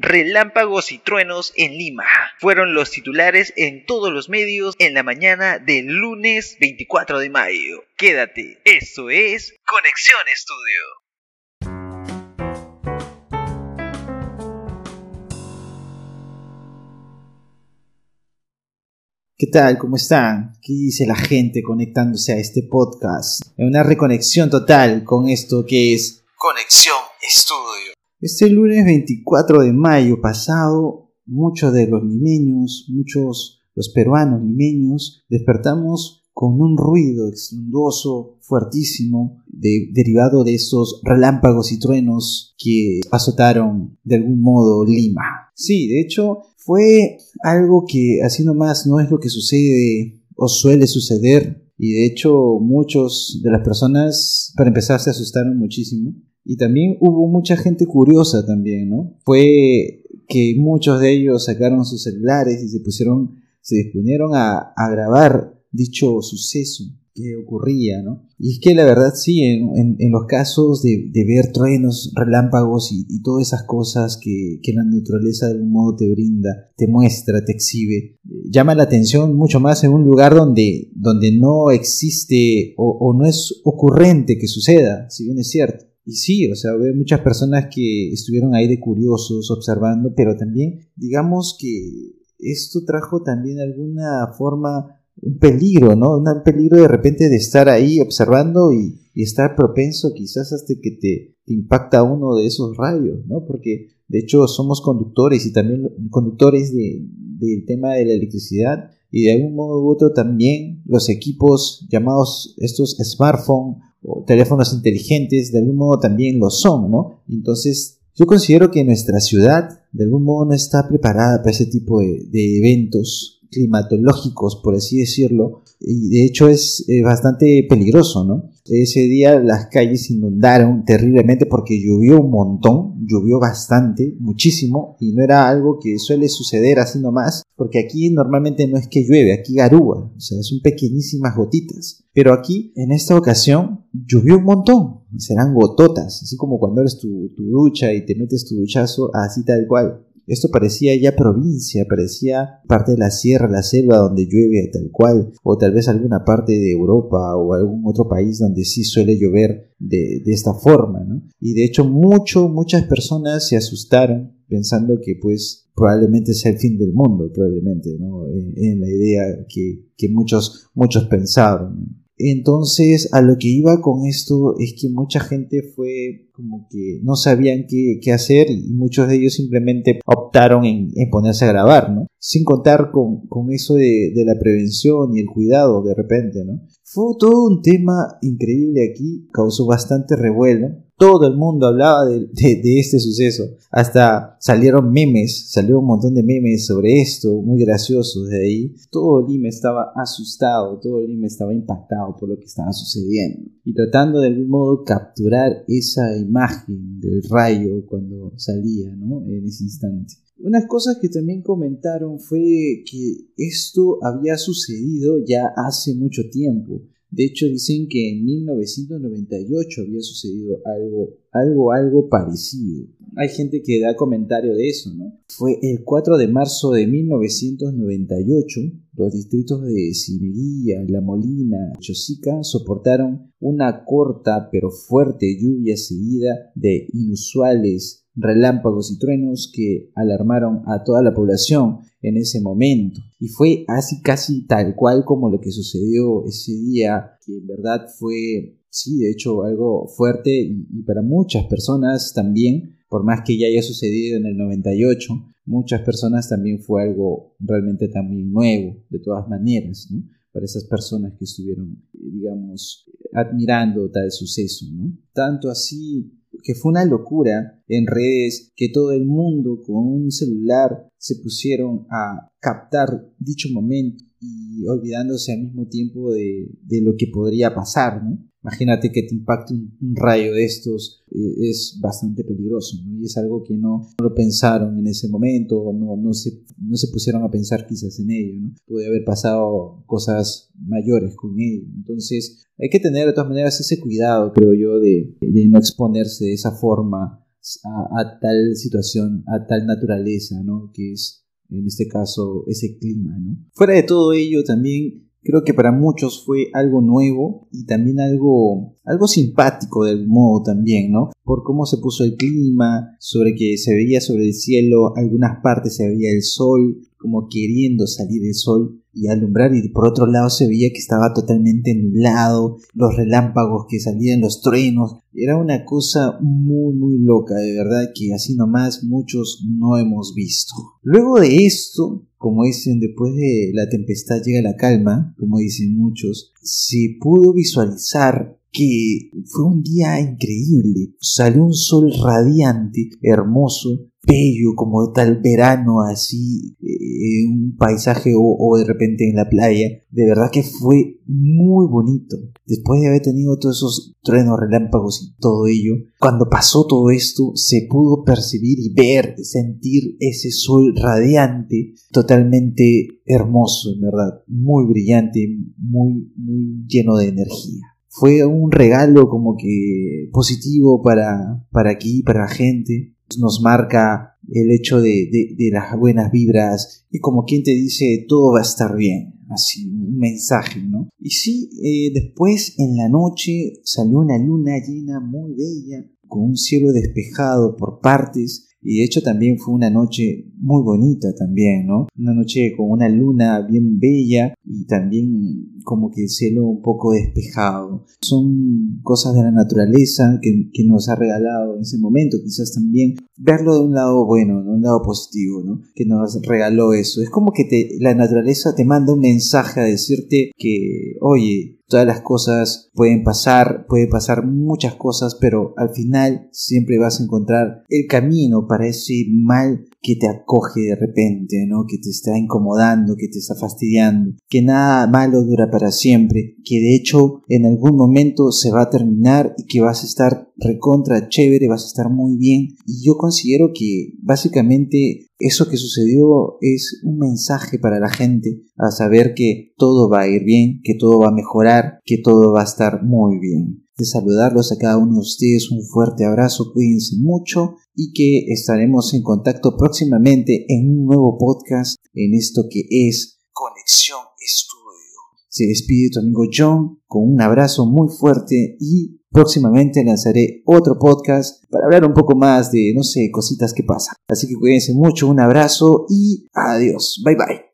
Relámpagos y truenos en Lima. Fueron los titulares en todos los medios en la mañana del lunes 24 de mayo. Quédate, esto es Conexión Estudio. ¿Qué tal? ¿Cómo están? ¿Qué dice la gente conectándose a este podcast? En una reconexión total con esto que es Conexión Estudio. Este lunes 24 de mayo pasado, muchos de los limeños, muchos los peruanos limeños, despertamos con un ruido estruendoso, fuertísimo, derivado de esos relámpagos y truenos que azotaron de algún modo Lima. Sí, de hecho, fue algo que así nomás no es lo que sucede o suele suceder. Y de hecho, muchos de las personas, para empezar, se asustaron muchísimo y también hubo mucha gente curiosa también, ¿no? Fue que muchos de ellos sacaron sus celulares y se pusieron, se disponieron a, grabar dicho suceso que ocurría, ¿no? Y es que la verdad sí, en, los casos de, ver truenos, relámpagos y, todas esas cosas que, la naturaleza de algún modo te brinda, te muestra, te exhibe, llama la atención mucho más en un lugar donde, donde no existe o, o no es ocurrente que suceda, si bien es cierto. Y sí, o sea, veo muchas personas que estuvieron ahí de curiosos, observando, pero también digamos que esto trajo también alguna forma un peligro, ¿no? Un peligro de repente de estar ahí observando y, estar propenso quizás hasta que te, impacta uno de esos rayos, ¿no? Porque de hecho somos conductores y también conductores del tema de la electricidad y de algún modo u otro también los equipos llamados estos smartphones o teléfonos inteligentes de algún modo también lo son, ¿no? Entonces, yo considero que nuestra ciudad de algún modo no está preparada para ese tipo de, eventos climatológicos, por así decirlo, y de hecho es eh, bastante peligroso, ¿no? Ese día las calles inundaron terriblemente porque llovió un montón, llovió bastante, muchísimo, y no era algo que suele suceder así nomás, porque aquí normalmente no es que llueve, aquí garúa, o sea, son pequeñísimas gotitas. Pero aquí, en esta ocasión, llovió un montón, serán gototas, así como cuando eres tu, tu ducha y te metes tu duchazo, así tal cual. Esto parecía ya provincia, parecía parte de la sierra, la selva donde llueve tal cual, o tal vez alguna parte de Europa o algún otro país donde sí suele llover de, esta forma, ¿no? Y de hecho mucho, muchas personas se asustaron pensando que pues probablemente sea el fin del mundo, probablemente, ¿no? En, la idea que, que muchos, muchos pensaron. Entonces, a lo que iba con esto es que mucha gente fue como que no sabían qué, hacer y muchos de ellos simplemente optaron en, ponerse a grabar, ¿no? Sin contar con, eso de, de, la prevención y el cuidado de repente, ¿no? Fue todo un tema increíble aquí, causó bastante revuelo todo el mundo hablaba de, este suceso. Hasta salieron memes, salió un montón de memes sobre esto, muy graciosos de ahí. Todo Lima estaba asustado, todo Lima estaba impactado por lo que estaba sucediendo. Y tratando de algún modo capturar esa imagen del rayo cuando salía, ¿no? En ese instante. Unas cosas que también comentaron fue que esto había sucedido ya hace mucho tiempo. De hecho, dicen que en 1998 había sucedido algo, algo, algo parecido. Hay gente que da comentario de eso, ¿no? Fue el 4 de marzo de 1998, los distritos de Cineguía, La Molina, Chosica soportaron una corta pero fuerte lluvia seguida de inusuales relámpagos y truenos que alarmaron a toda la población en ese momento. Y fue así casi tal cual como lo que sucedió ese día, que en verdad fue, sí, de hecho algo fuerte y, para muchas personas también, por más que ya haya sucedido en el 98, muchas personas también fue algo realmente también nuevo, de todas maneras, ¿no? Para esas personas que estuvieron, digamos, admirando tal suceso, ¿no? Tanto así que fue una locura en redes que todo el mundo con un celular se pusieron a captar dicho momento y olvidándose al mismo tiempo de, lo que podría pasar, ¿no? Imagínate que te impacte un, rayo de estos, eh, es bastante peligroso, ¿no? Y es algo que no, lo pensaron en ese momento, o no, no, se, no se pusieron a pensar quizás en ello, ¿no? Puede haber pasado cosas mayores con ello. Entonces, hay que tener de todas maneras ese cuidado, creo yo, de, de no exponerse de esa forma a, tal situación, a tal naturaleza, ¿no? Que es, en este caso, ese clima, ¿no? Fuera de todo ello, también creo que para muchos fue algo nuevo y también algo, algo simpático de algún modo también, ¿no? Por cómo se puso el clima, sobre que se veía sobre el cielo, algunas partes se veía el sol, como queriendo salir el sol y alumbrar y por otro lado se veía que estaba totalmente nublado, los relámpagos que salían, los truenos, era una cosa muy muy loca, de verdad que así nomás muchos no hemos visto. Luego de esto, como dicen, después de la tempestad llega la calma, como dicen muchos, se pudo visualizar que fue un día increíble. Salió un sol radiante, hermoso, bello, como tal verano, así, eh, un paisaje o, de repente en la playa. De verdad que fue muy bonito. Después de haber tenido todos esos truenos, relámpagos y todo ello, cuando pasó todo esto, se pudo percibir y ver, sentir ese sol radiante, totalmente hermoso, en verdad, muy brillante, muy, muy lleno de energía fue un regalo como que positivo para, para aquí, para la gente. Nos marca el hecho de, de, las buenas vibras y como quien te dice todo va a estar bien. Así, un mensaje, ¿no? Y sí, eh, después en la noche salió una luna llena muy bella, con un cielo despejado por partes y de hecho también fue una noche muy bonita también, ¿no? Una noche con una luna bien bella y también como que el cielo un poco despejado. Son cosas de la naturaleza que, que nos ha regalado en ese momento, quizás también verlo de un lado bueno, de un lado positivo, ¿no? Que nos regaló eso. Es como que te, la naturaleza te manda un mensaje a decirte que, oye, todas las cosas pueden pasar, puede pasar muchas cosas, pero al final siempre vas a encontrar el camino para ese mal que te acoge de repente, ¿no? Que te está incomodando, que te está fastidiando, que nada malo dura para siempre, que de hecho en algún momento se va a terminar y que vas a estar recontra chévere, vas a estar muy bien. Y yo considero que básicamente eso que sucedió es un mensaje para la gente a saber que todo va a ir bien, que todo va a mejorar, que todo va a estar muy bien de saludarlos a cada uno de ustedes. Un fuerte abrazo, cuídense mucho y que estaremos en contacto próximamente en un nuevo podcast en esto que es Conexión. Se despide tu amigo John con un abrazo muy fuerte y próximamente lanzaré otro podcast para hablar un poco más de, no sé, cositas que pasan. Así que cuídense mucho, un abrazo y adiós. Bye bye.